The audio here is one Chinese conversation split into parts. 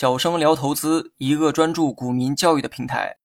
小生聊投资，一个专注股民教育的平台。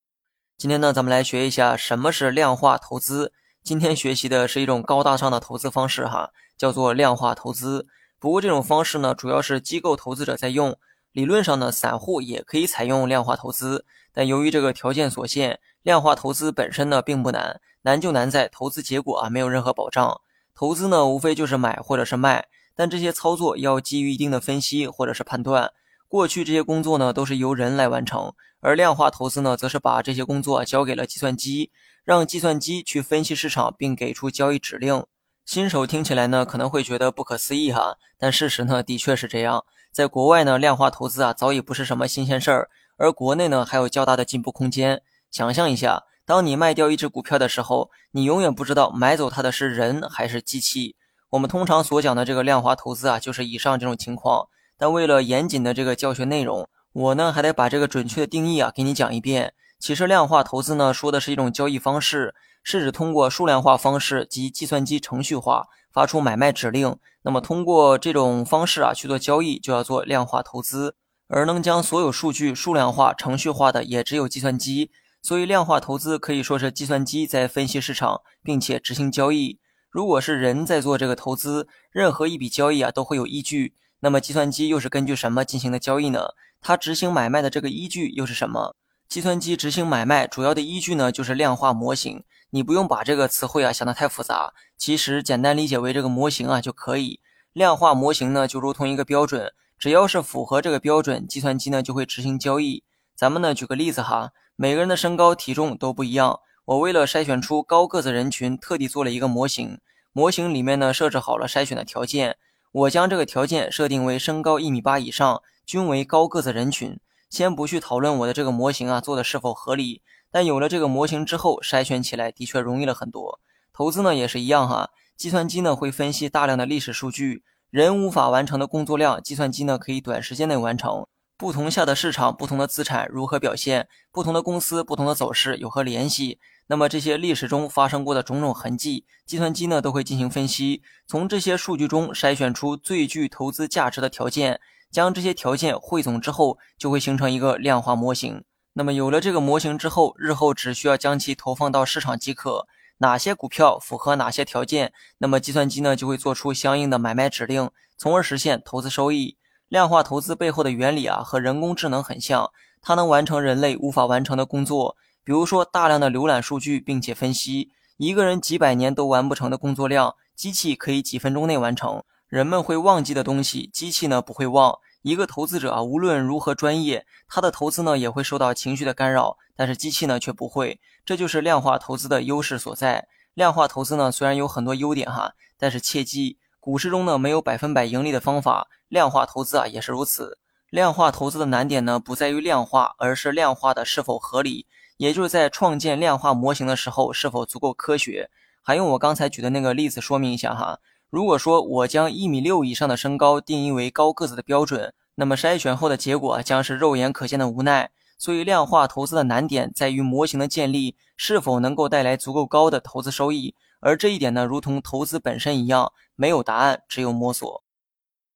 今天呢，咱们来学一下什么是量化投资。今天学习的是一种高大上的投资方式，哈，叫做量化投资。不过这种方式呢，主要是机构投资者在用。理论上呢，散户也可以采用量化投资，但由于这个条件所限，量化投资本身呢并不难，难就难在投资结果啊没有任何保障。投资呢，无非就是买或者是卖，但这些操作要基于一定的分析或者是判断。过去这些工作呢都是由人来完成，而量化投资呢则是把这些工作交给了计算机，让计算机去分析市场并给出交易指令。新手听起来呢可能会觉得不可思议哈，但事实呢的确是这样。在国外呢，量化投资啊早已不是什么新鲜事儿，而国内呢还有较大的进步空间。想象一下，当你卖掉一只股票的时候，你永远不知道买走它的是人还是机器。我们通常所讲的这个量化投资啊，就是以上这种情况。但为了严谨的这个教学内容，我呢还得把这个准确的定义啊给你讲一遍。其实量化投资呢说的是一种交易方式，是指通过数量化方式及计算机程序化发出买卖指令。那么通过这种方式啊去做交易，就要做量化投资。而能将所有数据数量化、程序化的也只有计算机。所以量化投资可以说是计算机在分析市场，并且执行交易。如果是人在做这个投资，任何一笔交易啊都会有依据。那么计算机又是根据什么进行的交易呢？它执行买卖的这个依据又是什么？计算机执行买卖主要的依据呢，就是量化模型。你不用把这个词汇啊想得太复杂，其实简单理解为这个模型啊就可以。量化模型呢就如同一个标准，只要是符合这个标准，计算机呢就会执行交易。咱们呢举个例子哈，每个人的身高体重都不一样，我为了筛选出高个子人群，特地做了一个模型。模型里面呢设置好了筛选的条件。我将这个条件设定为身高一米八以上，均为高个子人群。先不去讨论我的这个模型啊做的是否合理，但有了这个模型之后，筛选起来的确容易了很多。投资呢也是一样哈，计算机呢会分析大量的历史数据，人无法完成的工作量，计算机呢可以短时间内完成。不同下的市场，不同的资产如何表现？不同的公司，不同的走势有何联系？那么这些历史中发生过的种种痕迹，计算机呢都会进行分析，从这些数据中筛选出最具投资价值的条件，将这些条件汇总之后，就会形成一个量化模型。那么有了这个模型之后，日后只需要将其投放到市场即可。哪些股票符合哪些条件，那么计算机呢就会做出相应的买卖指令，从而实现投资收益。量化投资背后的原理啊，和人工智能很像，它能完成人类无法完成的工作。比如说，大量的浏览数据，并且分析一个人几百年都完不成的工作量，机器可以几分钟内完成。人们会忘记的东西，机器呢不会忘。一个投资者啊，无论如何专业，他的投资呢也会受到情绪的干扰，但是机器呢却不会。这就是量化投资的优势所在。量化投资呢虽然有很多优点哈，但是切记，股市中呢没有百分百盈利的方法，量化投资啊也是如此。量化投资的难点呢不在于量化，而是量化的是否合理。也就是在创建量化模型的时候是否足够科学？还用我刚才举的那个例子说明一下哈。如果说我将一米六以上的身高定义为高个子的标准，那么筛选后的结果将是肉眼可见的无奈。所以量化投资的难点在于模型的建立是否能够带来足够高的投资收益，而这一点呢，如同投资本身一样，没有答案，只有摸索。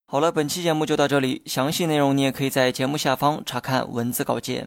好了，本期节目就到这里，详细内容你也可以在节目下方查看文字稿件。